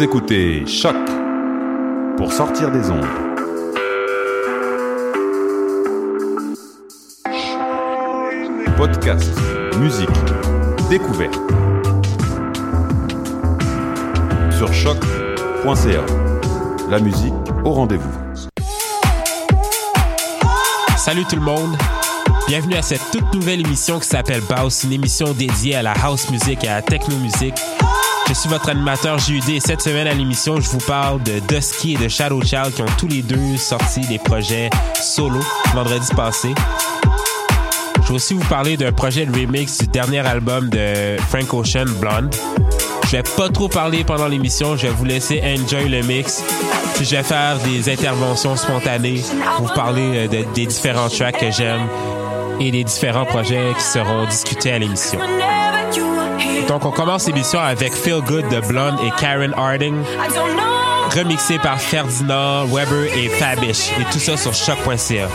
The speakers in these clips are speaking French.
Écoutez Choc pour sortir des ondes. Podcast, musique, découverte. Sur choc.ca. La musique au rendez-vous. Salut tout le monde. Bienvenue à cette toute nouvelle émission qui s'appelle Baus, une émission dédiée à la house music et à la technomusique je suis votre animateur JUD et cette semaine à l'émission, je vous parle de Dusky et de Shadow Child qui ont tous les deux sorti des projets solo vendredi passé. Je vais aussi vous parler d'un projet de remix du dernier album de Frank Ocean, Blonde. Je vais pas trop parler pendant l'émission, je vais vous laisser enjoy le mix. Puis je vais faire des interventions spontanées, pour vous parler euh, des différents tracks que j'aime et des différents projets qui seront discutés à l'émission. Donc, on commence l'émission avec Feel Good de Blonde et Karen Harding, remixé par Ferdinand, Weber et Fabish, et tout ça sur choc.ca.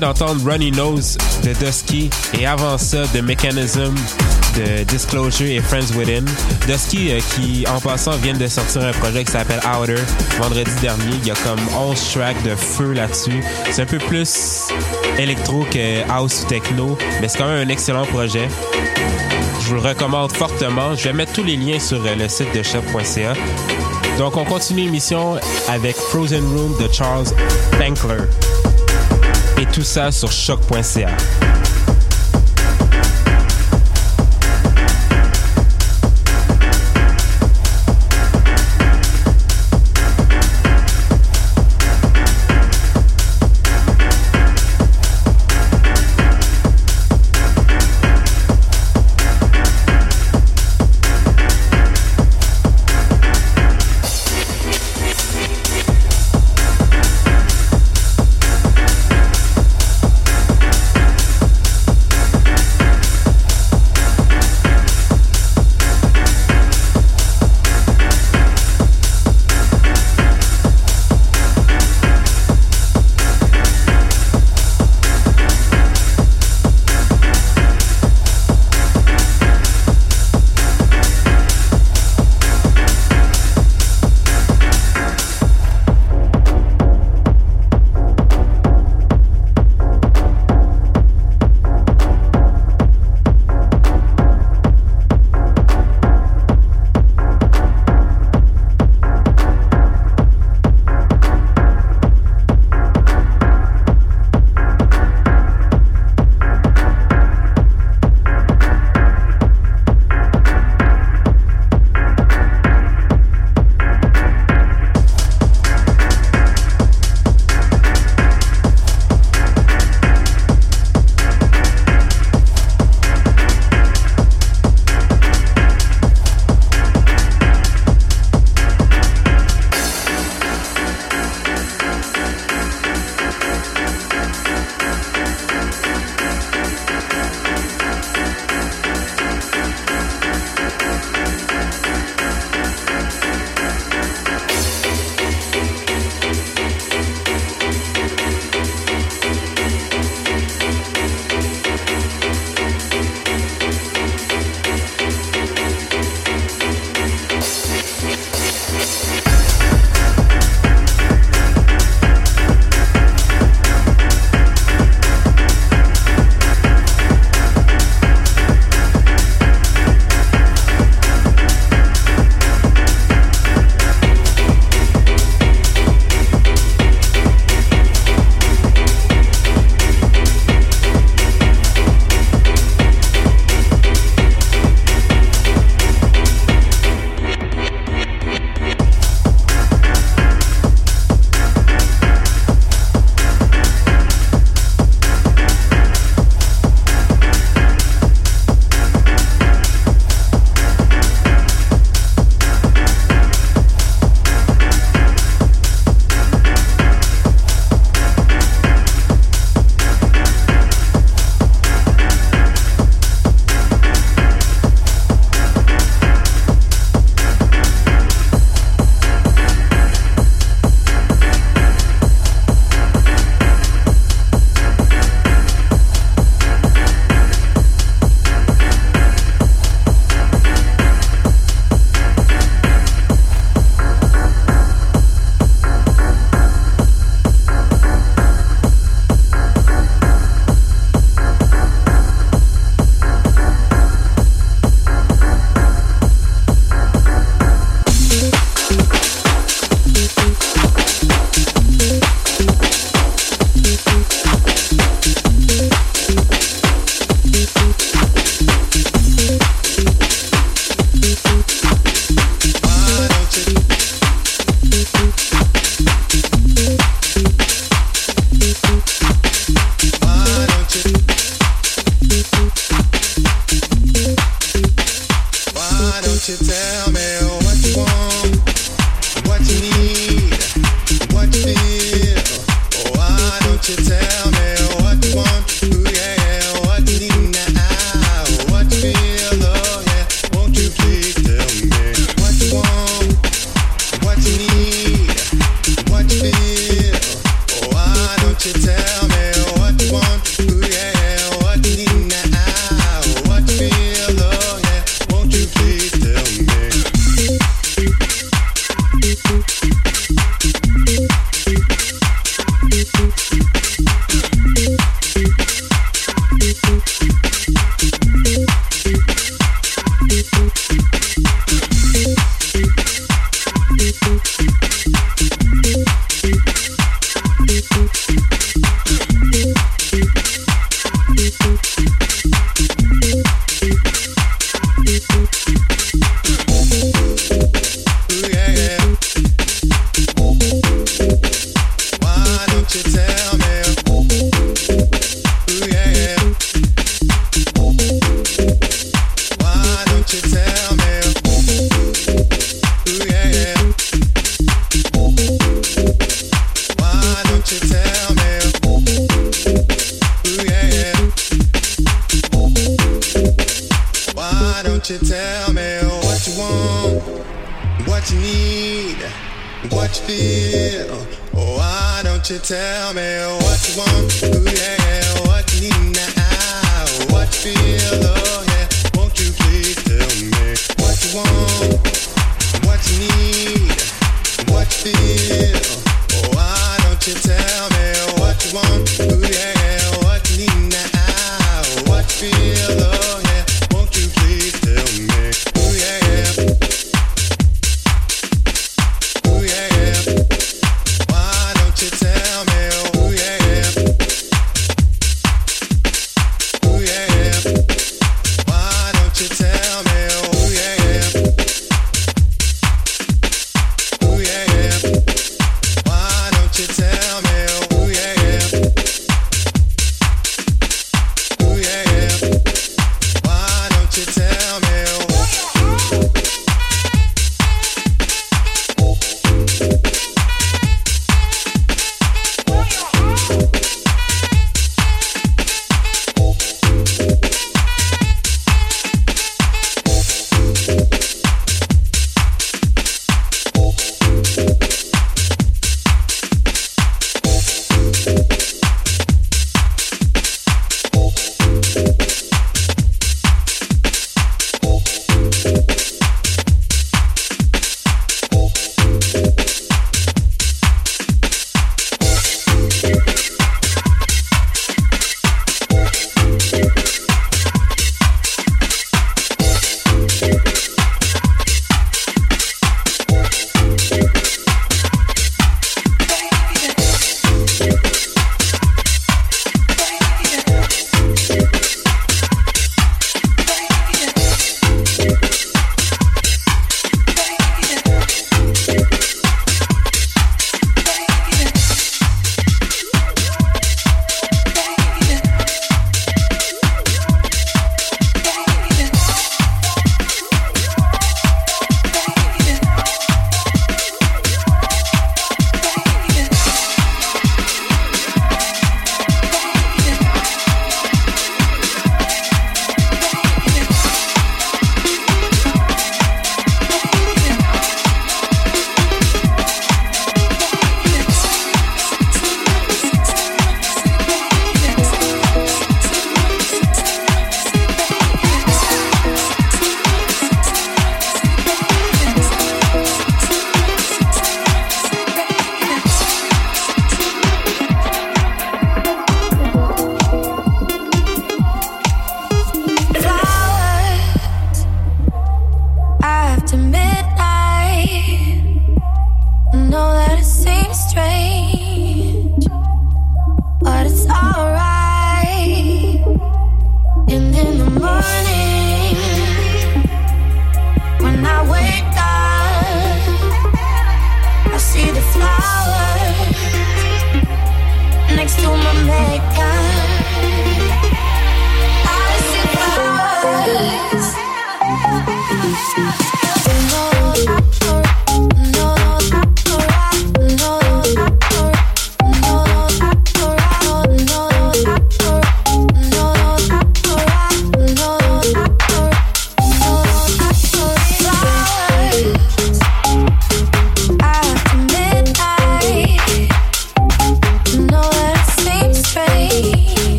d'entendre Runny Nose de Dusky et avant ça The Mechanism de Disclosure et Friends Within. Dusky euh, qui en passant vient de sortir un projet qui s'appelle Outer vendredi dernier. Il y a comme 11 tracks de feu là-dessus. C'est un peu plus électro que house ou techno, mais c'est quand même un excellent projet. Je vous le recommande fortement. Je vais mettre tous les liens sur euh, le site de shop.ca. Donc, on continue l'émission avec Frozen Room de Charles Bankler. Et tout ça sur choc.ca.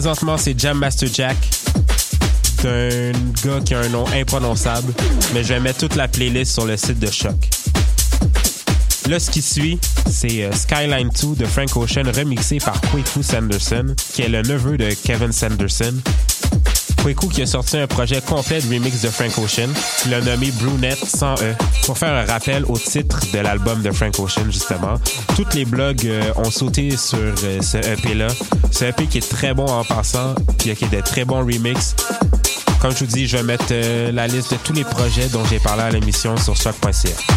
présentement, c'est Jam Master Jack. C'est un gars qui a un nom imprononçable, mais je vais mettre toute la playlist sur le site de Choc. Là, ce qui suit, c'est euh, Skyline 2 de Frank Ocean remixé par Kwaku Sanderson, qui est le neveu de Kevin Sanderson. Kwaku qui a sorti un projet complet de remix de Frank Ocean, qu'il a nommé Brunette sans E, pour faire un rappel au titre de l'album de Frank Ocean, justement. Tous les blogs euh, ont sauté sur euh, ce EP-là. Ce EP qui est très bon en passant, puis qui a des très bons remixes. Comme je vous dis, je vais mettre euh, la liste de tous les projets dont j'ai parlé à l'émission sur choc.ca.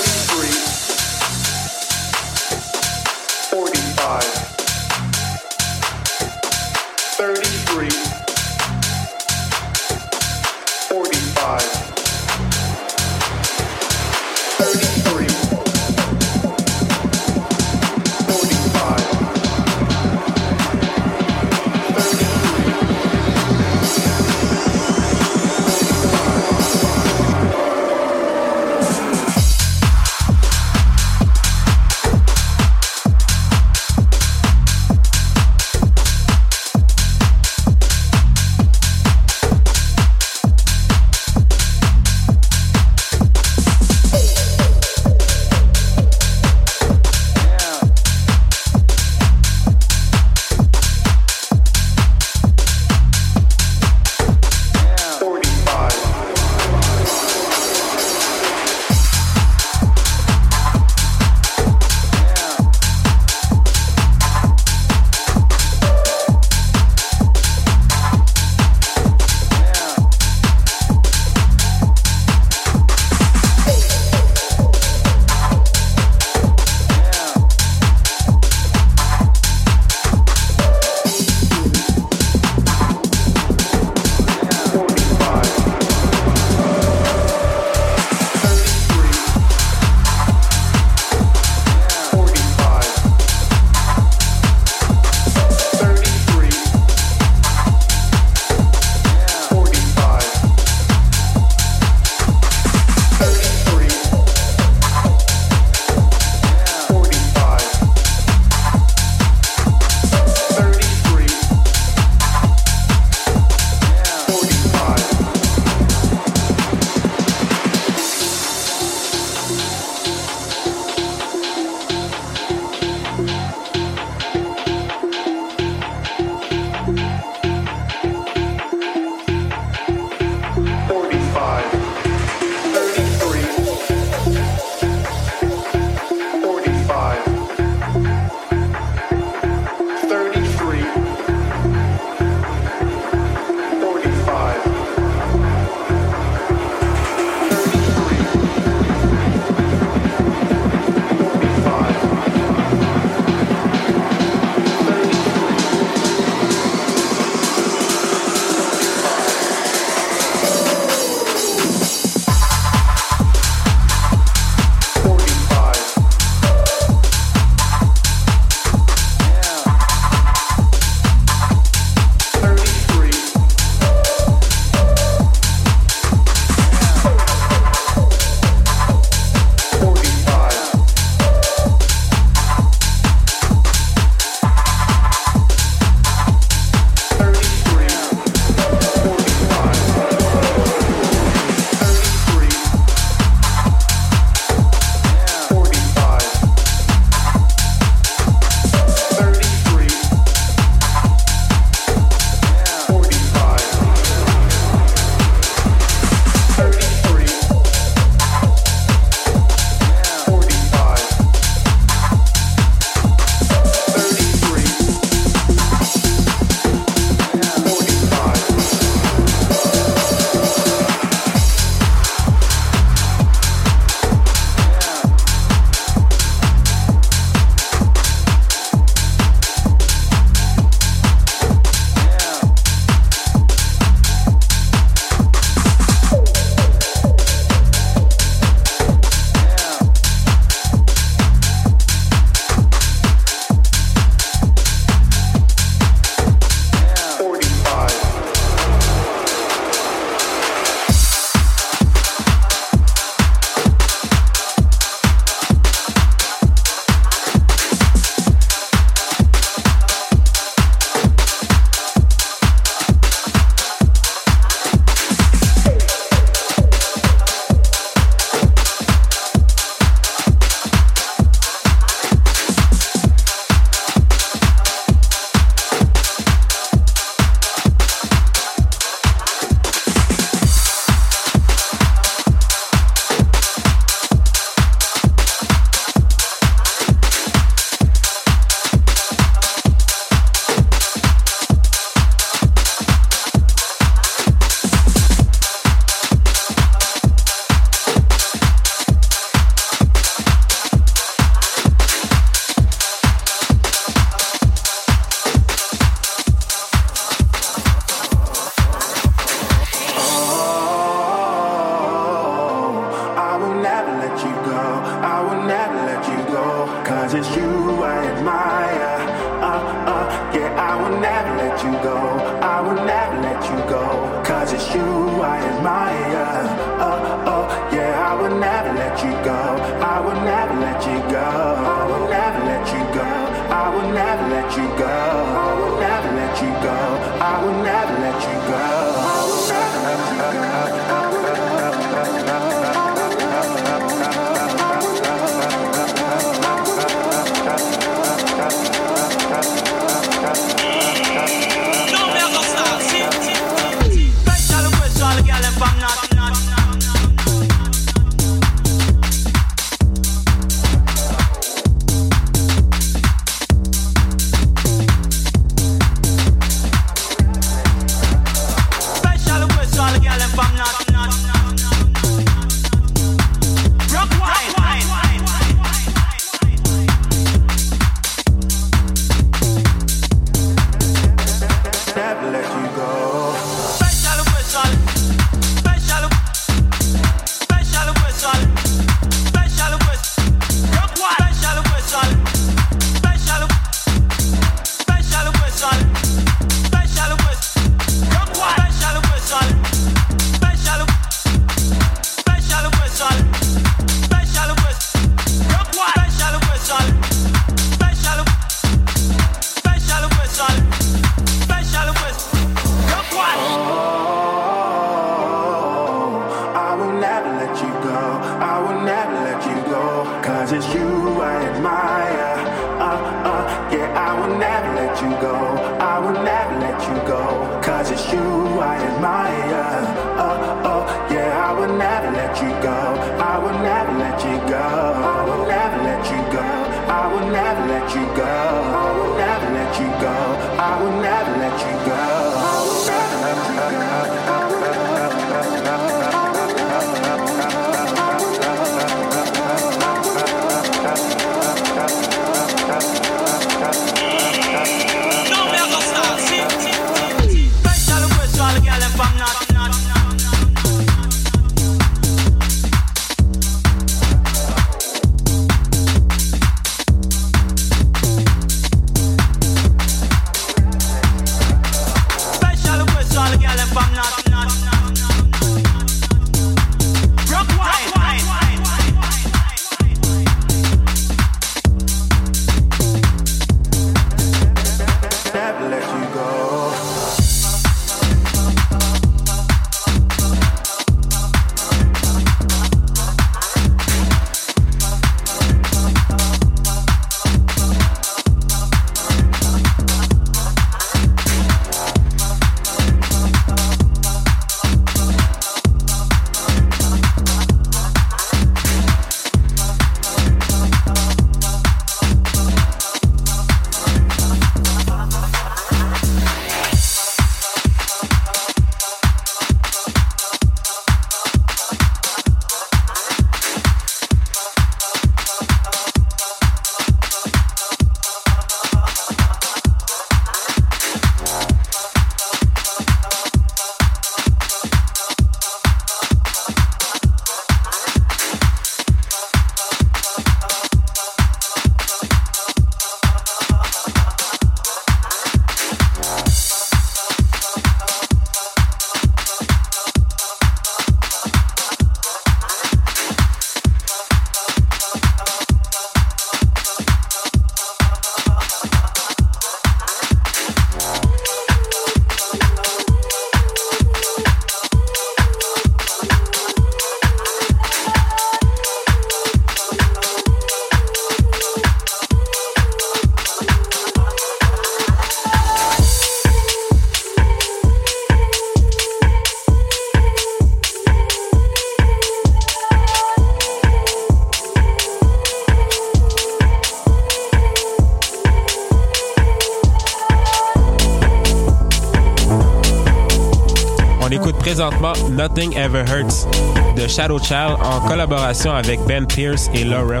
Nothing Ever Hurts de Shadow Child en collaboration avec Ben Pierce et Laurel.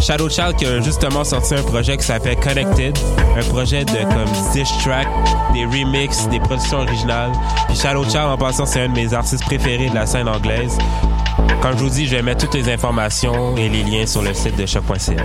Shadow Child qui a justement sorti un projet qui s'appelle Connected, un projet de comme 10 tracks, des remixes, des productions originales. Puis Shadow Child en passant c'est un de mes artistes préférés de la scène anglaise. Comme je vous dis, je vais mettre toutes les informations et les liens sur le site de choc.ca.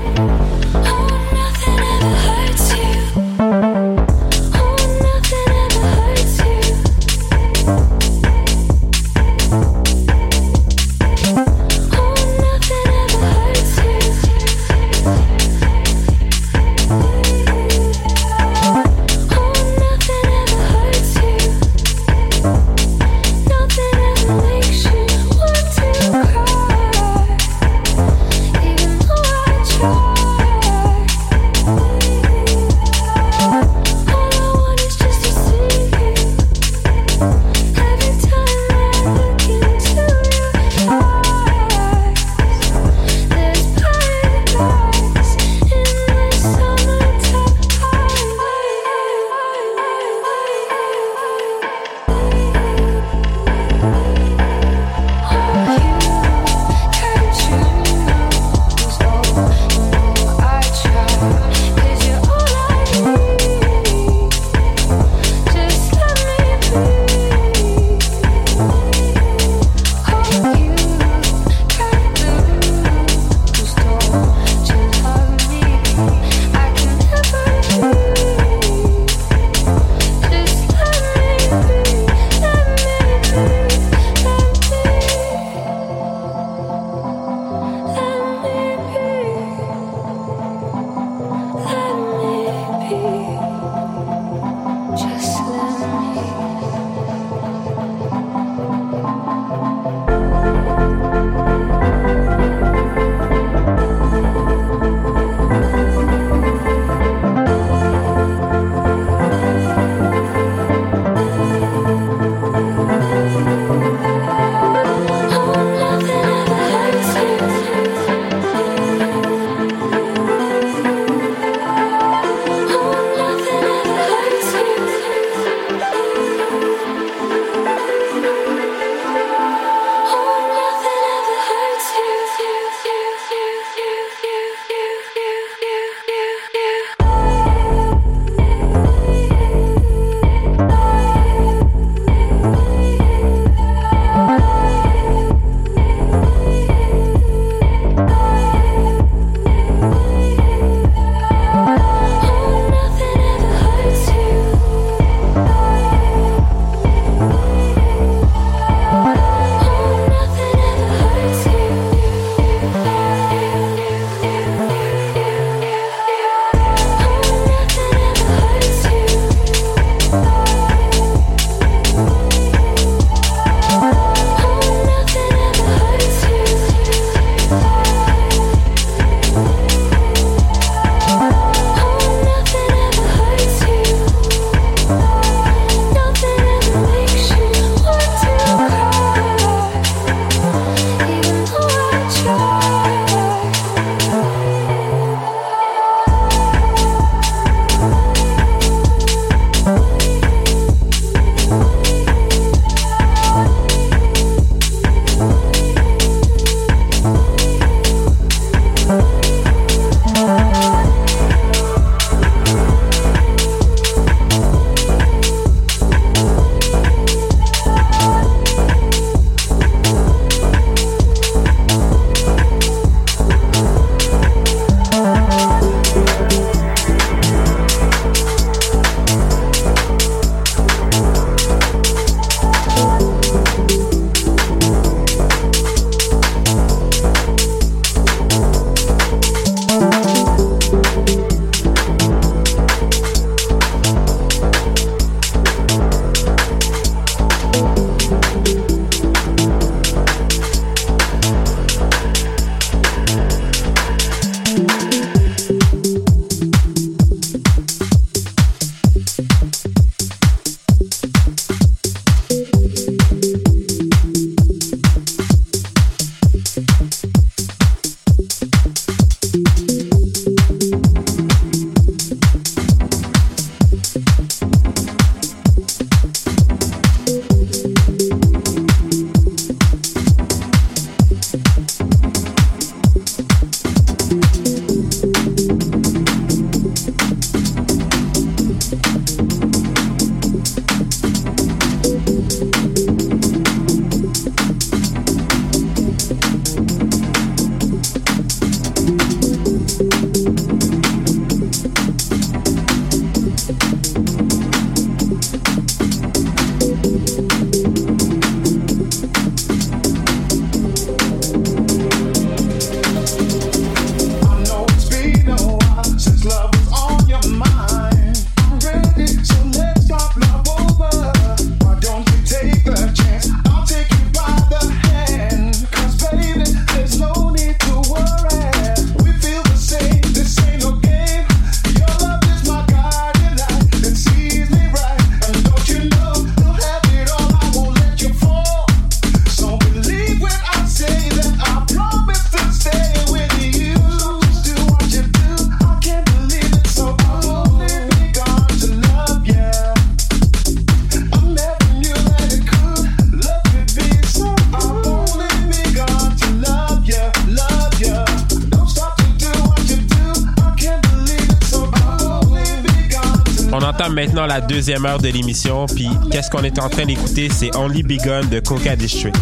maintenant la deuxième heure de l'émission. Puis qu'est-ce qu'on est en train d'écouter? C'est Only Begun de Coca District.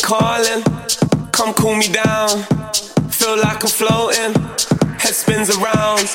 the calling. Come cool me down. Feel like I'm floating. Head spins around.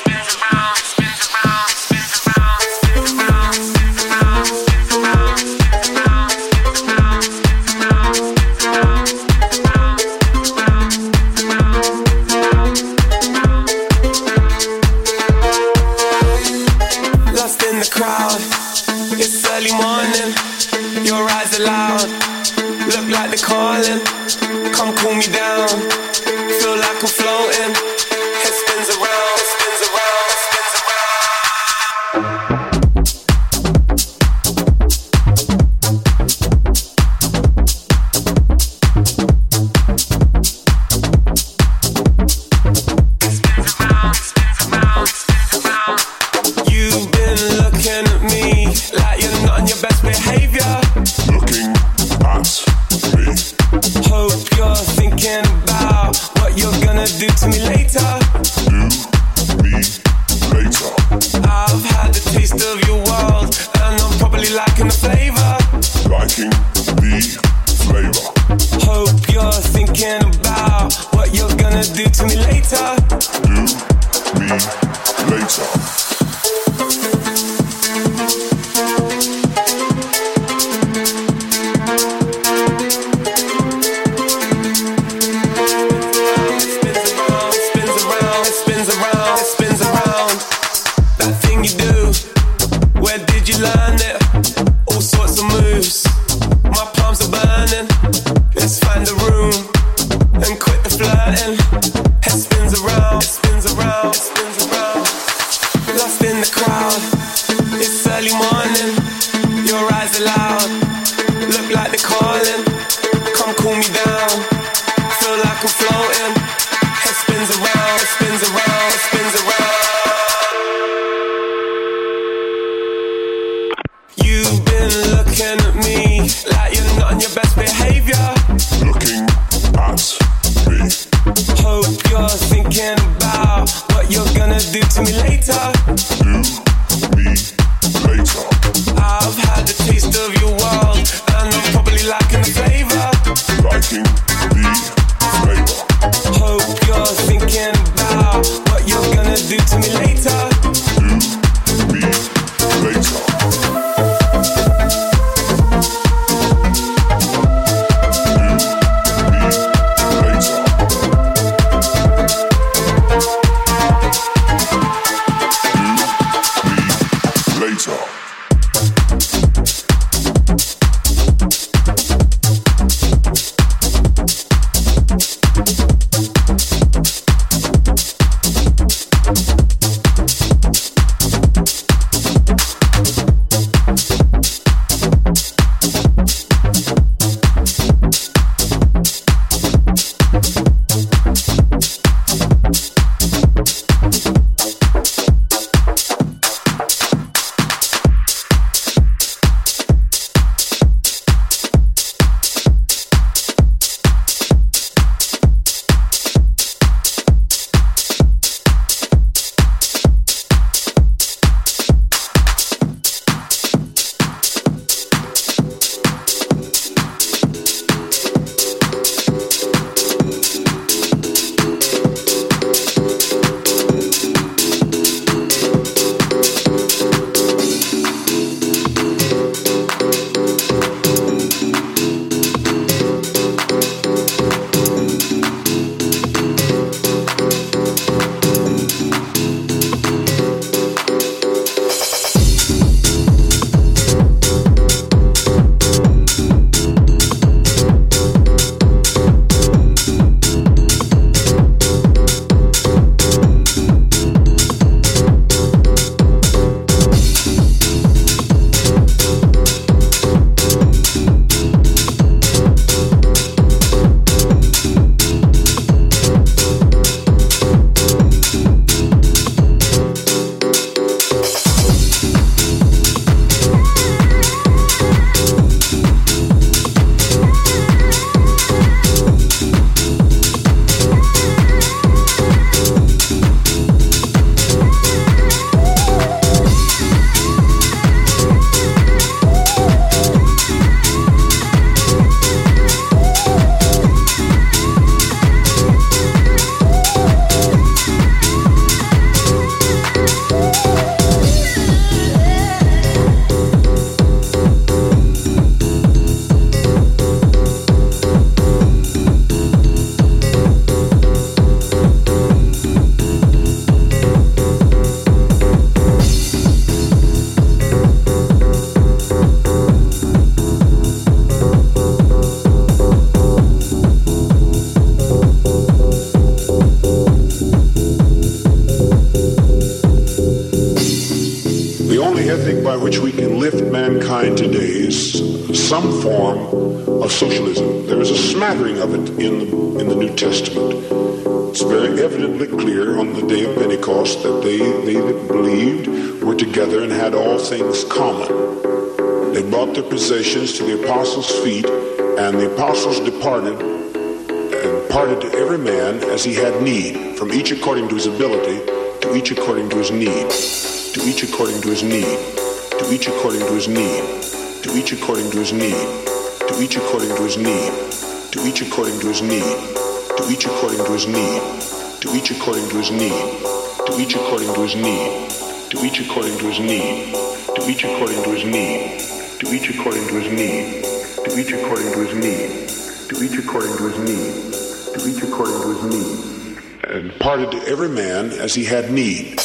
Which we can lift mankind today is some form of socialism. There is a smattering of it in the, in the New Testament. It's very evidently clear on the day of Pentecost that they, they that believed were together and had all things common. They brought their possessions to the apostles' feet, and the apostles departed and parted to every man as he had need, from each according to his ability, to each according to his need, to each according to his need, to each according to his need, to each according to his need, to each according to his need, to each according to his need, to each according to his need, to each according to his need, to each according to his need, to each according to his need, to each according to his need, to each according to his need, to each according to his need, to each according to his need, to each according to his need, and parted to every man as he had need.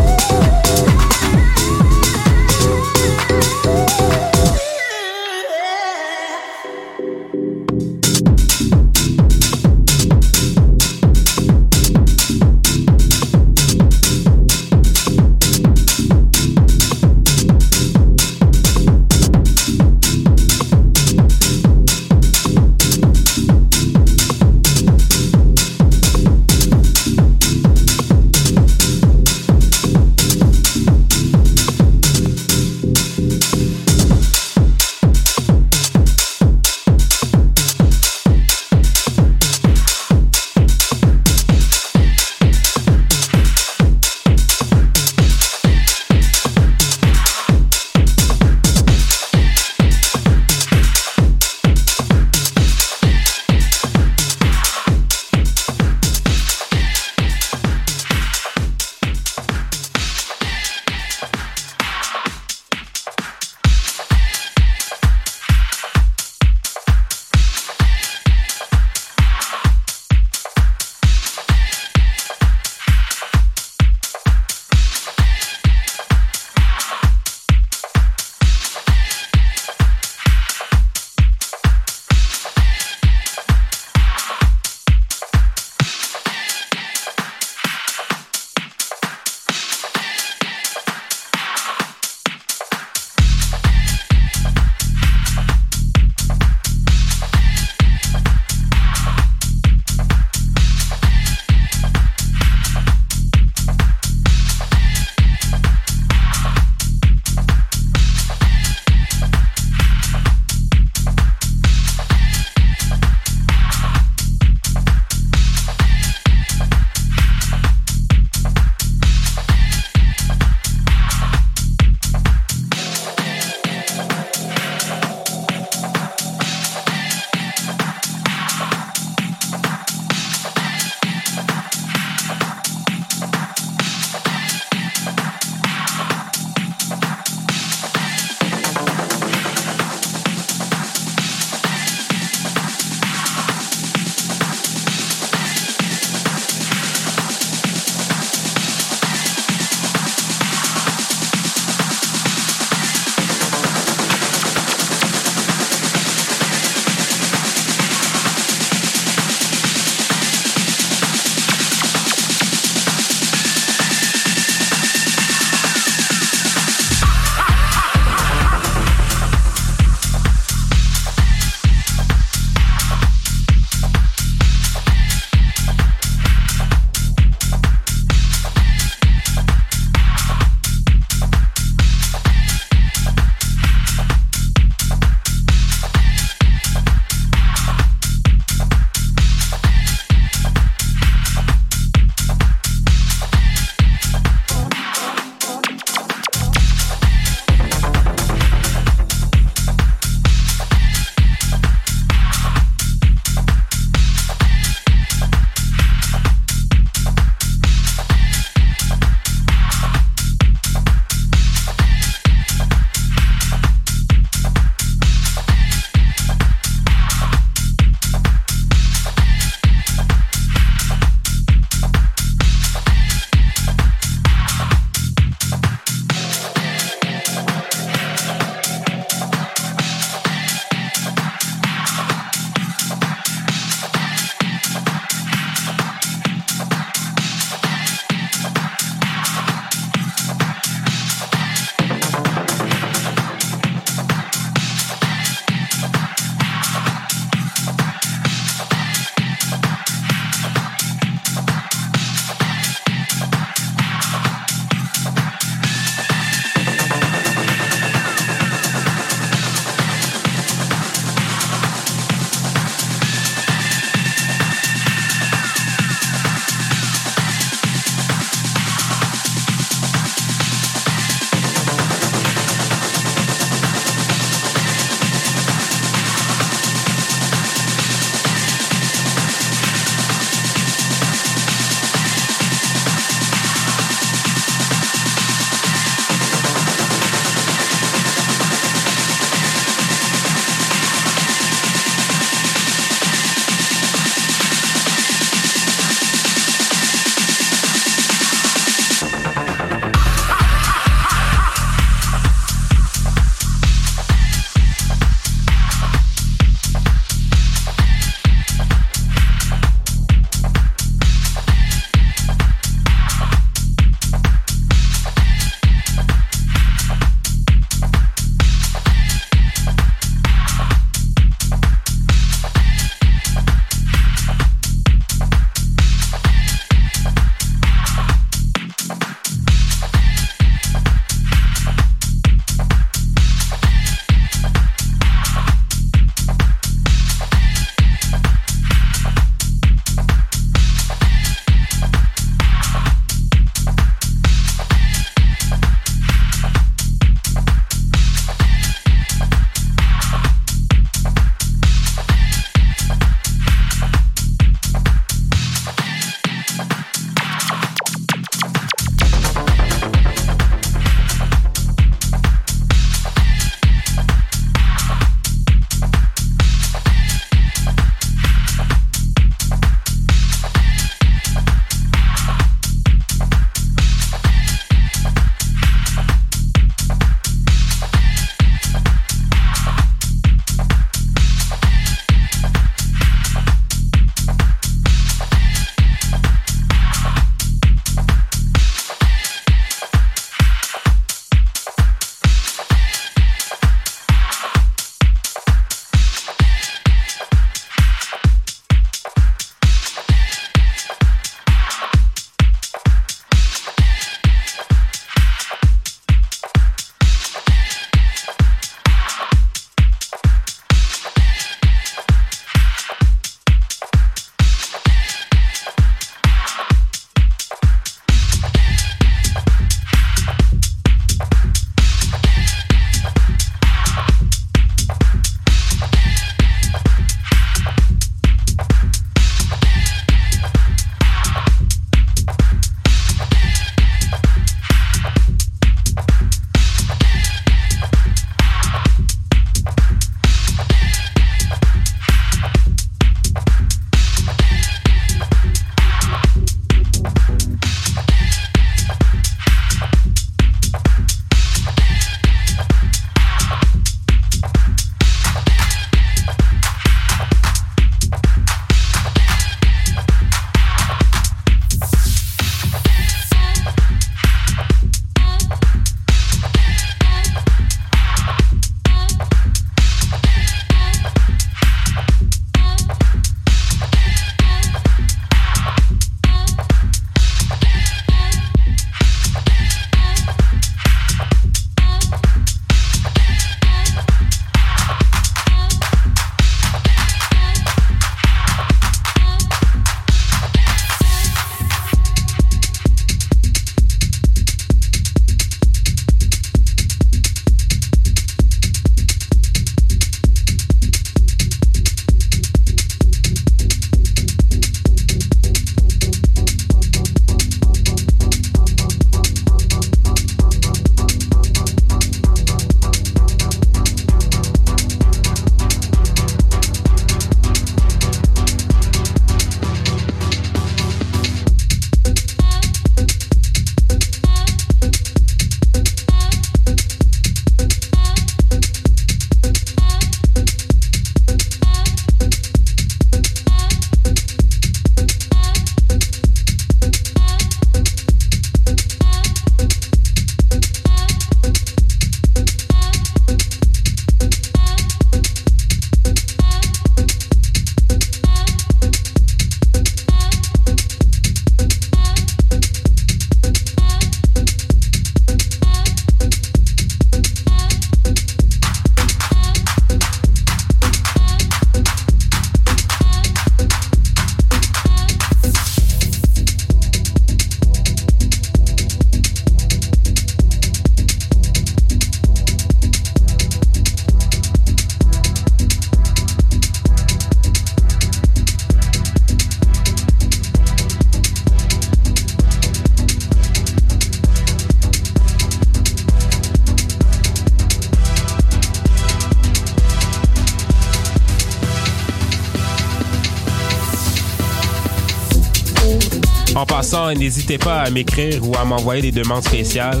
N'hésitez pas à m'écrire ou à m'envoyer des demandes spéciales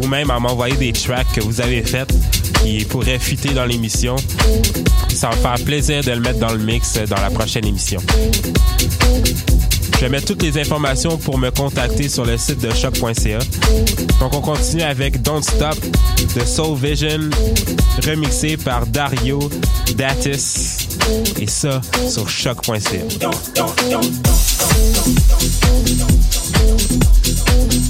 ou même à m'envoyer des tracks que vous avez faites qui pourraient fitter dans l'émission. Ça me faire plaisir de le mettre dans le mix dans la prochaine émission. Je mettre toutes les informations pour me contacter sur le site de choc.ca. Donc on continue avec Don't Stop de Soul Vision, remixé par Dario Datis. Et ça sur choc.ca. Thank you.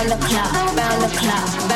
Round the clock, round the clock,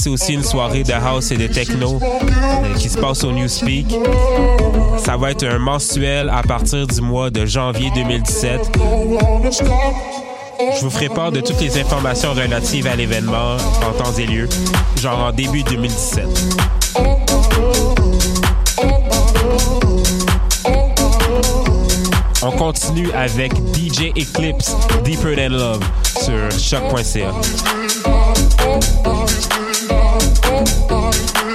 c'est aussi une soirée de house et de techno euh, qui se passe au Newspeak. Ça va être un mensuel à partir du mois de janvier 2017. Je vous ferai part de toutes les informations relatives à l'événement en temps et lieu, genre en début 2017. On continue avec DJ Eclipse Deeper Than Love sur choc.ca. heart.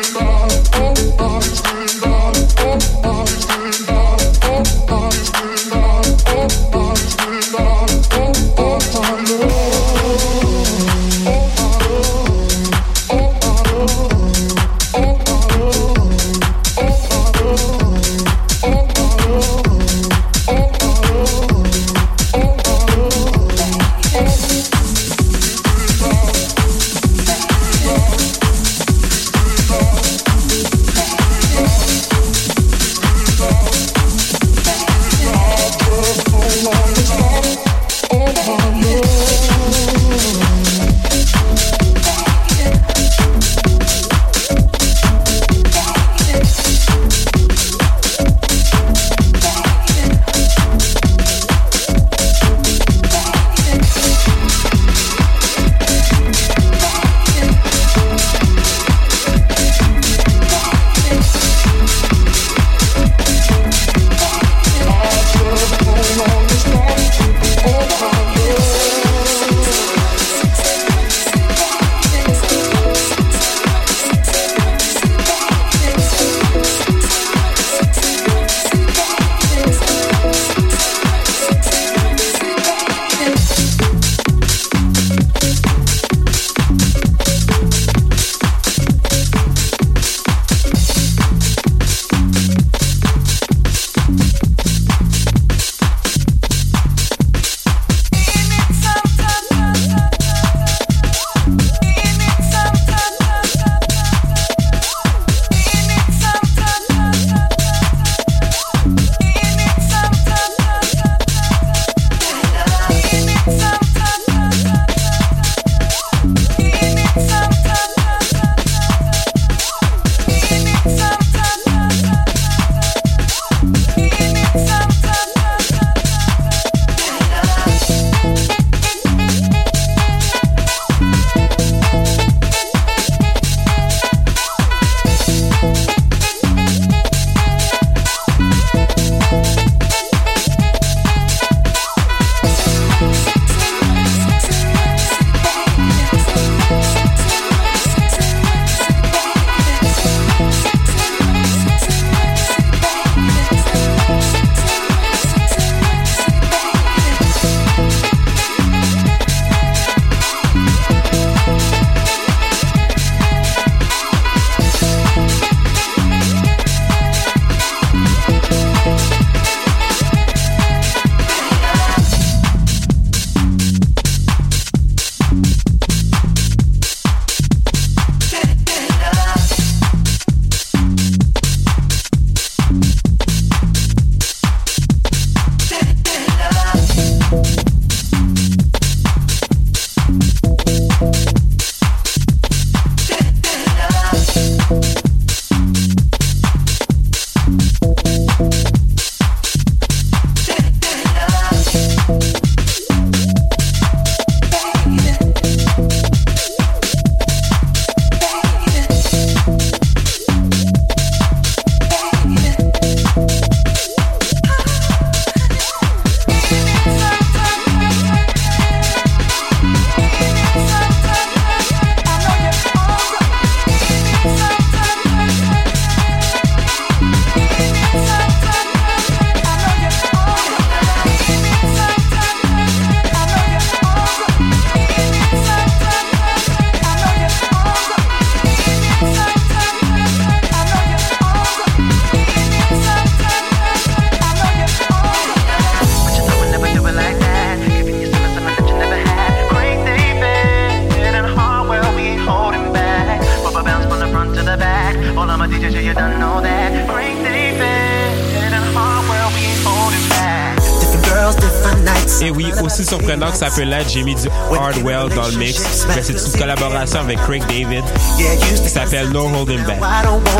Peut j'ai mis du Hardwell dans le mix. Mais c'est une collaboration avec Craig David qui s'appelle No Holding Back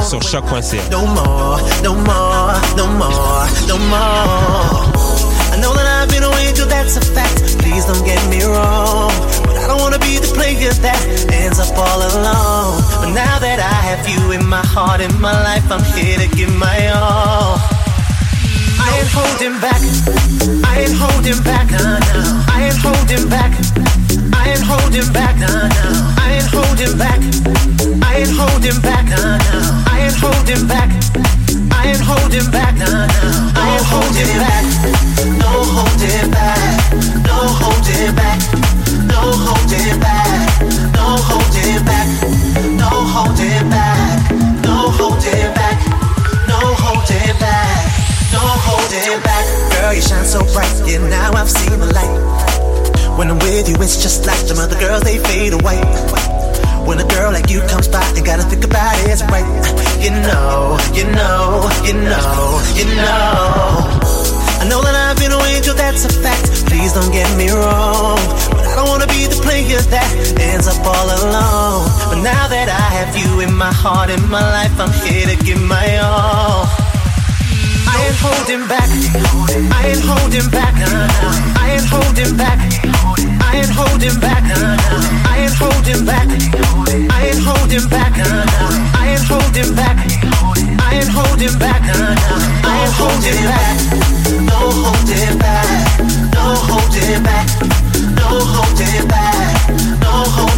sur choc.ca. No more, no more, no more, no more. I know that I've been that's a fact. Please don't get me wrong. But I don't wanna be the player that ends up all alone. But now that I have you in my heart, in my life, I'm here to give my all. I ain't holding back. I ain't holding back. I ain't holding back. I ain't holding back. I ain't holding back. I ain't holding back. I ain't holding back. I ain't holding back. No holding back. No holding back. No holding back. No holding back. No holding back. Holding back. Girl, you shine so bright. Yeah, now I've seen the light. When I'm with you, it's just like them other girls, they fade away. When a girl like you comes by, ain't gotta think about it, it's right. You know, you know, you know, you know. I know that I've been an angel, that's a fact. Please don't get me wrong. But I don't wanna be the player that ends up all alone. But now that I have you in my heart, in my life, I'm here to give my all. I ain't holding back. I ain't holding back. I ain't holding back. I ain't holding back. I ain't holding back. I ain't holding back. I ain't holding back. I ain't holding back. I ain't holding back. No holding back. No holding back. No holding back. No holding back.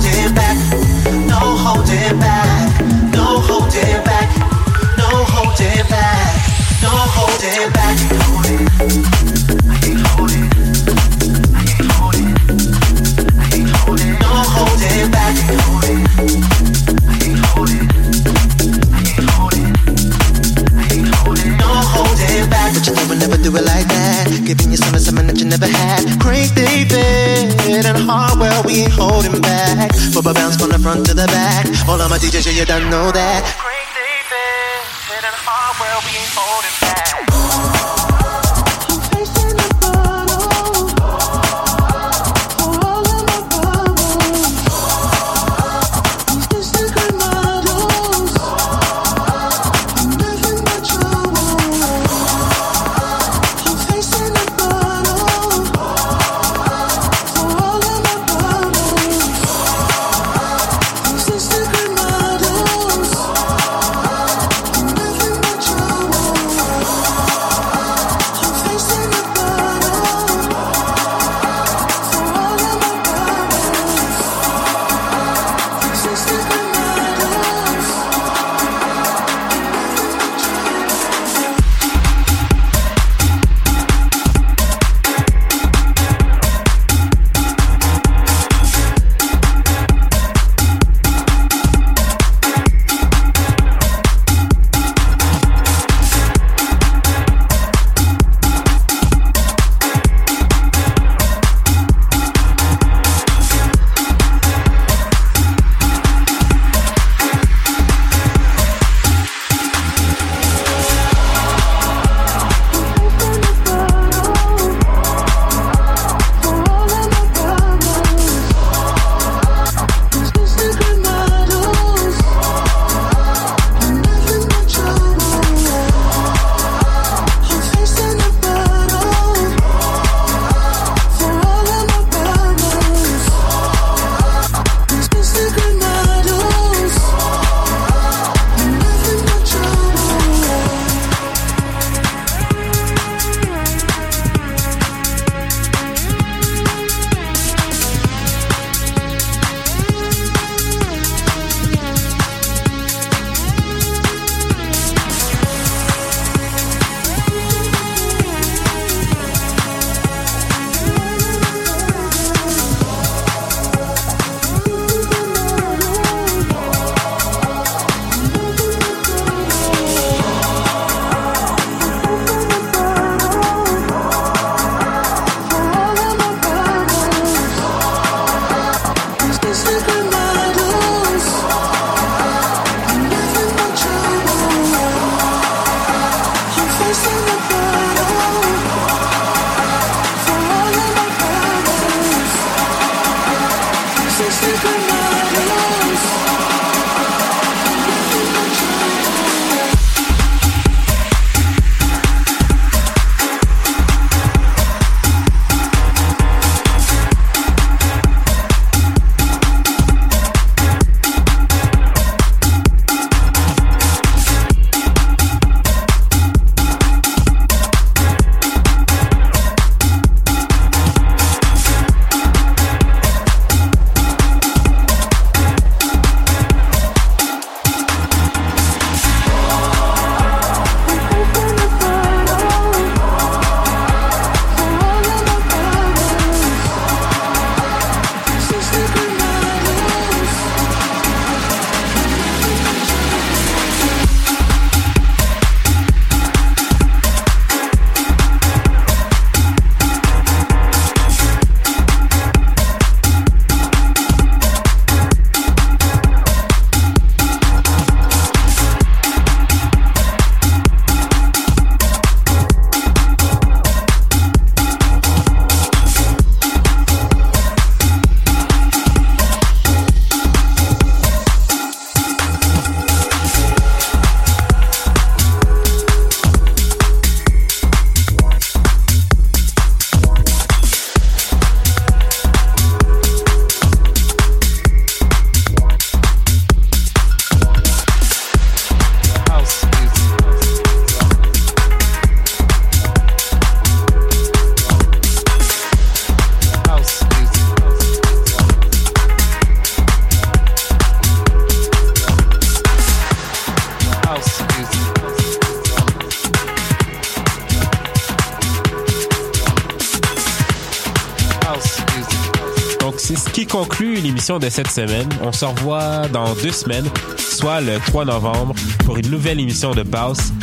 De cette semaine. On se revoit dans deux semaines, soit le 3 novembre, pour une nouvelle émission de Bass.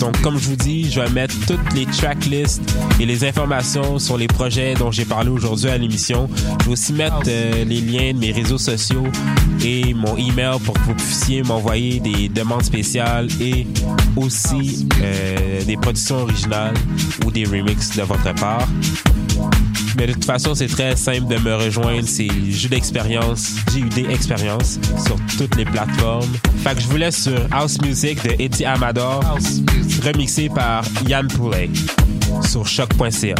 Donc, comme je vous dis, je vais mettre toutes les tracklists et les informations sur les projets dont j'ai parlé aujourd'hui à l'émission. Je vais aussi mettre euh, les liens de mes réseaux sociaux et mon email pour que vous puissiez m'envoyer des demandes spéciales et aussi euh, des productions originales ou des remixes de votre part. Mais de toute façon, c'est très simple de me rejoindre. C'est Jus d'expérience, JUD Expérience sur toutes les plateformes. Fait que je vous laisse sur House Music de Eddie Amador, remixé par Yann Poulet sur choc.ca.